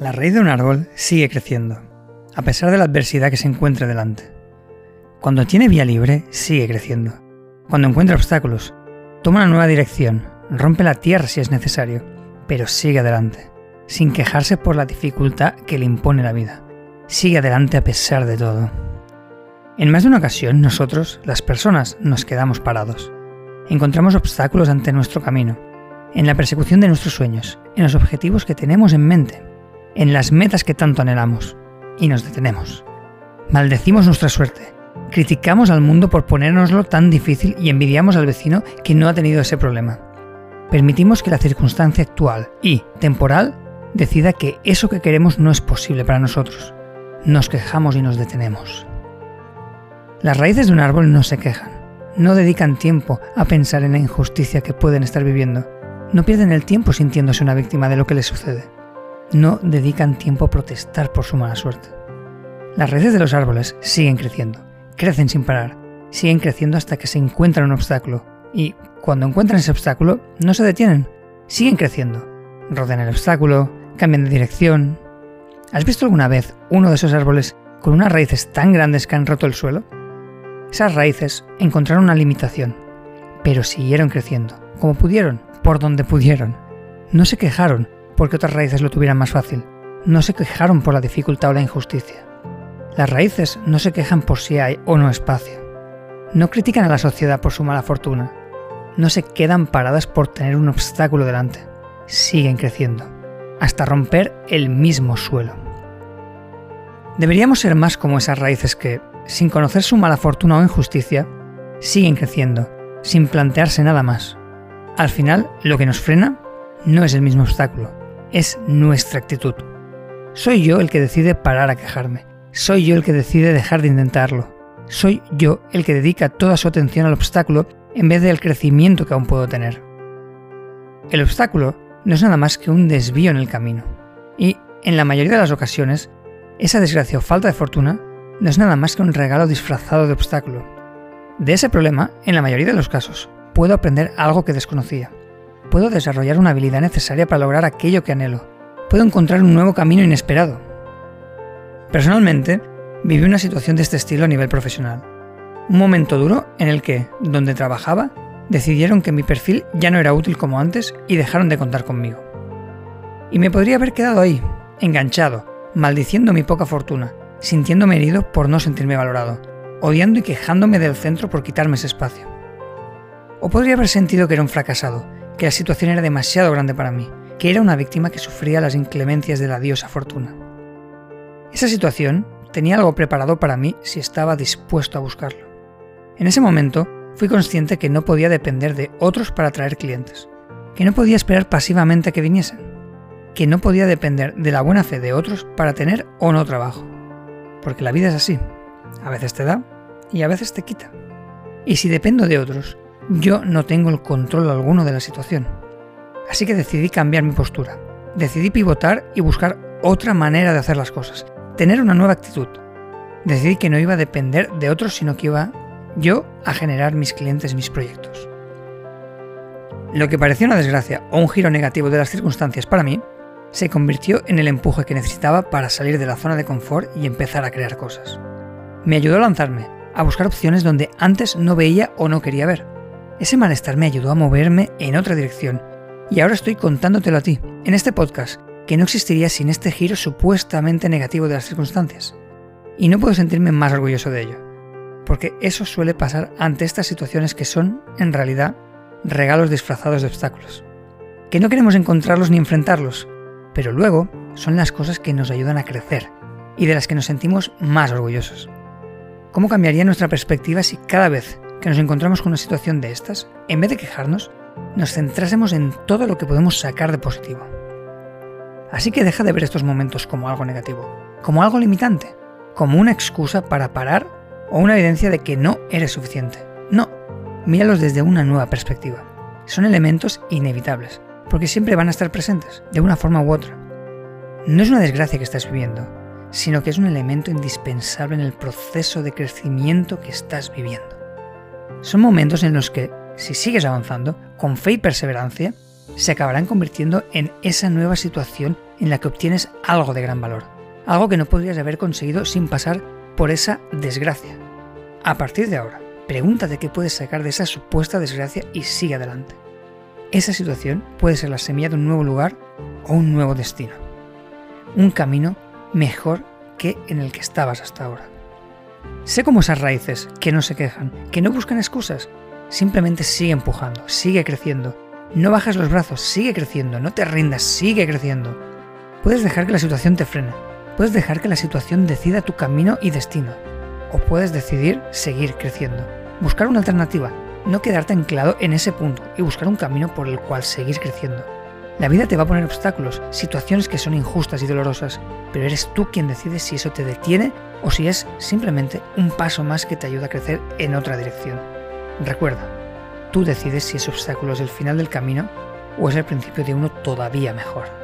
La raíz de un árbol sigue creciendo, a pesar de la adversidad que se encuentre delante. Cuando tiene vía libre, sigue creciendo. Cuando encuentra obstáculos, toma una nueva dirección, rompe la tierra si es necesario, pero sigue adelante, sin quejarse por la dificultad que le impone la vida. Sigue adelante a pesar de todo. En más de una ocasión, nosotros, las personas, nos quedamos parados. Encontramos obstáculos ante nuestro camino, en la persecución de nuestros sueños, en los objetivos que tenemos en mente, en las metas que tanto anhelamos y nos detenemos. Maldecimos nuestra suerte, criticamos al mundo por ponérnoslo tan difícil y envidiamos al vecino que no ha tenido ese problema. Permitimos que la circunstancia actual y temporal decida que eso que queremos no es posible para nosotros. Nos quejamos y nos detenemos. Las raíces de un árbol no se quejan, no dedican tiempo a pensar en la injusticia que pueden estar viviendo, no pierden el tiempo sintiéndose una víctima de lo que les sucede no dedican tiempo a protestar por su mala suerte. Las raíces de los árboles siguen creciendo, crecen sin parar, siguen creciendo hasta que se encuentran un obstáculo y cuando encuentran ese obstáculo no se detienen, siguen creciendo, rodean el obstáculo, cambian de dirección. ¿Has visto alguna vez uno de esos árboles con unas raíces tan grandes que han roto el suelo? Esas raíces encontraron una limitación, pero siguieron creciendo, como pudieron, por donde pudieron. No se quejaron, porque otras raíces lo tuvieran más fácil. No se quejaron por la dificultad o la injusticia. Las raíces no se quejan por si hay o no espacio. No critican a la sociedad por su mala fortuna. No se quedan paradas por tener un obstáculo delante. Siguen creciendo, hasta romper el mismo suelo. Deberíamos ser más como esas raíces que, sin conocer su mala fortuna o injusticia, siguen creciendo, sin plantearse nada más. Al final, lo que nos frena no es el mismo obstáculo, es nuestra actitud. Soy yo el que decide parar a quejarme. Soy yo el que decide dejar de intentarlo. Soy yo el que dedica toda su atención al obstáculo en vez del crecimiento que aún puedo tener. El obstáculo no es nada más que un desvío en el camino. Y, en la mayoría de las ocasiones, esa desgracia o falta de fortuna no es nada más que un regalo disfrazado de obstáculo. De ese problema, en la mayoría de los casos, puedo aprender algo que desconocía puedo desarrollar una habilidad necesaria para lograr aquello que anhelo. Puedo encontrar un nuevo camino inesperado. Personalmente, viví una situación de este estilo a nivel profesional. Un momento duro en el que, donde trabajaba, decidieron que mi perfil ya no era útil como antes y dejaron de contar conmigo. Y me podría haber quedado ahí, enganchado, maldiciendo mi poca fortuna, sintiéndome herido por no sentirme valorado, odiando y quejándome del centro por quitarme ese espacio. O podría haber sentido que era un fracasado, que la situación era demasiado grande para mí, que era una víctima que sufría las inclemencias de la diosa fortuna. Esa situación tenía algo preparado para mí si estaba dispuesto a buscarlo. En ese momento fui consciente que no podía depender de otros para atraer clientes, que no podía esperar pasivamente a que viniesen, que no podía depender de la buena fe de otros para tener o no trabajo. Porque la vida es así, a veces te da y a veces te quita. Y si dependo de otros, yo no tengo el control alguno de la situación. Así que decidí cambiar mi postura. Decidí pivotar y buscar otra manera de hacer las cosas. Tener una nueva actitud. Decidí que no iba a depender de otros, sino que iba yo a generar mis clientes, mis proyectos. Lo que parecía una desgracia o un giro negativo de las circunstancias para mí, se convirtió en el empuje que necesitaba para salir de la zona de confort y empezar a crear cosas. Me ayudó a lanzarme, a buscar opciones donde antes no veía o no quería ver ese malestar me ayudó a moverme en otra dirección. Y ahora estoy contándotelo a ti, en este podcast, que no existiría sin este giro supuestamente negativo de las circunstancias. Y no puedo sentirme más orgulloso de ello, porque eso suele pasar ante estas situaciones que son, en realidad, regalos disfrazados de obstáculos. Que no queremos encontrarlos ni enfrentarlos, pero luego son las cosas que nos ayudan a crecer y de las que nos sentimos más orgullosos. ¿Cómo cambiaría nuestra perspectiva si cada vez que nos encontramos con una situación de estas, en vez de quejarnos, nos centrásemos en todo lo que podemos sacar de positivo. Así que deja de ver estos momentos como algo negativo, como algo limitante, como una excusa para parar o una evidencia de que no eres suficiente. No, míralos desde una nueva perspectiva. Son elementos inevitables, porque siempre van a estar presentes, de una forma u otra. No es una desgracia que estás viviendo, sino que es un elemento indispensable en el proceso de crecimiento que estás viviendo. Son momentos en los que, si sigues avanzando, con fe y perseverancia, se acabarán convirtiendo en esa nueva situación en la que obtienes algo de gran valor, algo que no podrías haber conseguido sin pasar por esa desgracia. A partir de ahora, pregúntate qué puedes sacar de esa supuesta desgracia y sigue adelante. Esa situación puede ser la semilla de un nuevo lugar o un nuevo destino. Un camino mejor que en el que estabas hasta ahora. Sé como esas raíces que no se quejan, que no buscan excusas, simplemente sigue empujando, sigue creciendo. No bajas los brazos, sigue creciendo, no te rindas, sigue creciendo. Puedes dejar que la situación te frene, puedes dejar que la situación decida tu camino y destino, o puedes decidir seguir creciendo, buscar una alternativa, no quedarte anclado en ese punto y buscar un camino por el cual seguir creciendo. La vida te va a poner obstáculos, situaciones que son injustas y dolorosas, pero eres tú quien decide si eso te detiene o si es simplemente un paso más que te ayuda a crecer en otra dirección. Recuerda, tú decides si ese obstáculo es el final del camino o es el principio de uno todavía mejor.